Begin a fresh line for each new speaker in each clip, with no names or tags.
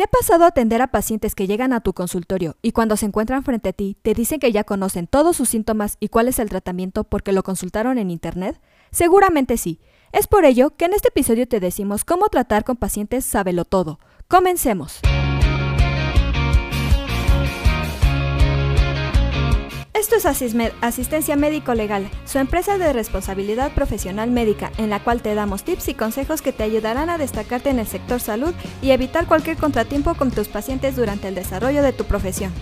¿Te ha pasado atender a pacientes que llegan a tu consultorio y cuando se encuentran frente a ti te dicen que ya conocen todos sus síntomas y cuál es el tratamiento porque lo consultaron en Internet? Seguramente sí. Es por ello que en este episodio te decimos cómo tratar con pacientes sábelo todo. Comencemos. Esto es Asistencia Médico Legal, su empresa de responsabilidad profesional médica, en la cual te damos tips y consejos que te ayudarán a destacarte en el sector salud y evitar cualquier contratiempo con tus pacientes durante el desarrollo de tu profesión.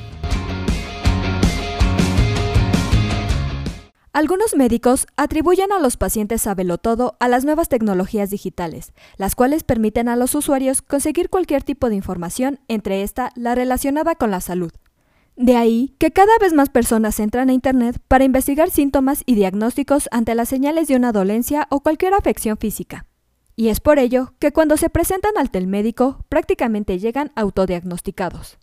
Algunos médicos atribuyen a los pacientes todo a las nuevas tecnologías digitales, las cuales permiten a los usuarios conseguir cualquier tipo de información, entre esta la relacionada con la salud. De ahí que cada vez más personas entran a Internet para investigar síntomas y diagnósticos ante las señales de una dolencia o cualquier afección física. Y es por ello que cuando se presentan al telmédico prácticamente llegan autodiagnosticados.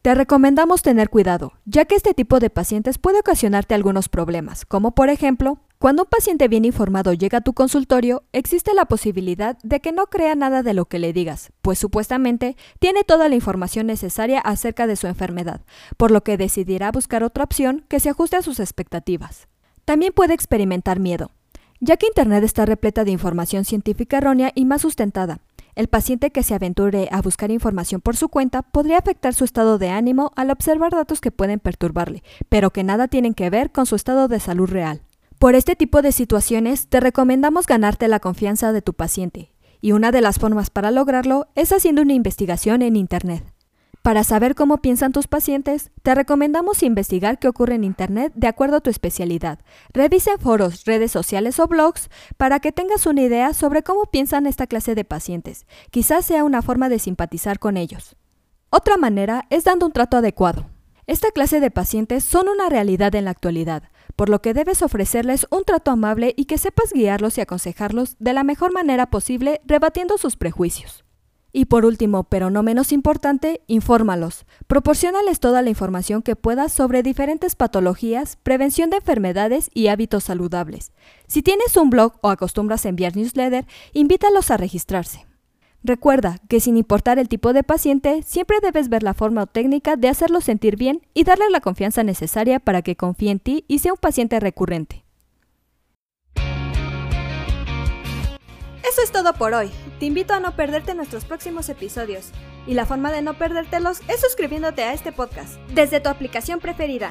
Te recomendamos tener cuidado, ya que este tipo de pacientes puede ocasionarte algunos problemas, como por ejemplo, cuando un paciente bien informado llega a tu consultorio, existe la posibilidad de que no crea nada de lo que le digas, pues supuestamente tiene toda la información necesaria acerca de su enfermedad, por lo que decidirá buscar otra opción que se ajuste a sus expectativas. También puede experimentar miedo, ya que Internet está repleta de información científica errónea y más sustentada, el paciente que se aventure a buscar información por su cuenta podría afectar su estado de ánimo al observar datos que pueden perturbarle, pero que nada tienen que ver con su estado de salud real. Por este tipo de situaciones, te recomendamos ganarte la confianza de tu paciente, y una de las formas para lograrlo es haciendo una investigación en Internet. Para saber cómo piensan tus pacientes, te recomendamos investigar qué ocurre en Internet de acuerdo a tu especialidad. Revisa foros, redes sociales o blogs para que tengas una idea sobre cómo piensan esta clase de pacientes. Quizás sea una forma de simpatizar con ellos. Otra manera es dando un trato adecuado. Esta clase de pacientes son una realidad en la actualidad, por lo que debes ofrecerles un trato amable y que sepas guiarlos y aconsejarlos de la mejor manera posible, rebatiendo sus prejuicios. Y por último, pero no menos importante, infórmalos. Proporcionales toda la información que puedas sobre diferentes patologías, prevención de enfermedades y hábitos saludables. Si tienes un blog o acostumbras a enviar newsletter, invítalos a registrarse. Recuerda que sin importar el tipo de paciente, siempre debes ver la forma o técnica de hacerlo sentir bien y darle la confianza necesaria para que confíe en ti y sea un paciente recurrente. Eso es todo por hoy. Te invito a no perderte nuestros próximos episodios. Y la forma de no perdértelos es suscribiéndote a este podcast desde tu aplicación preferida.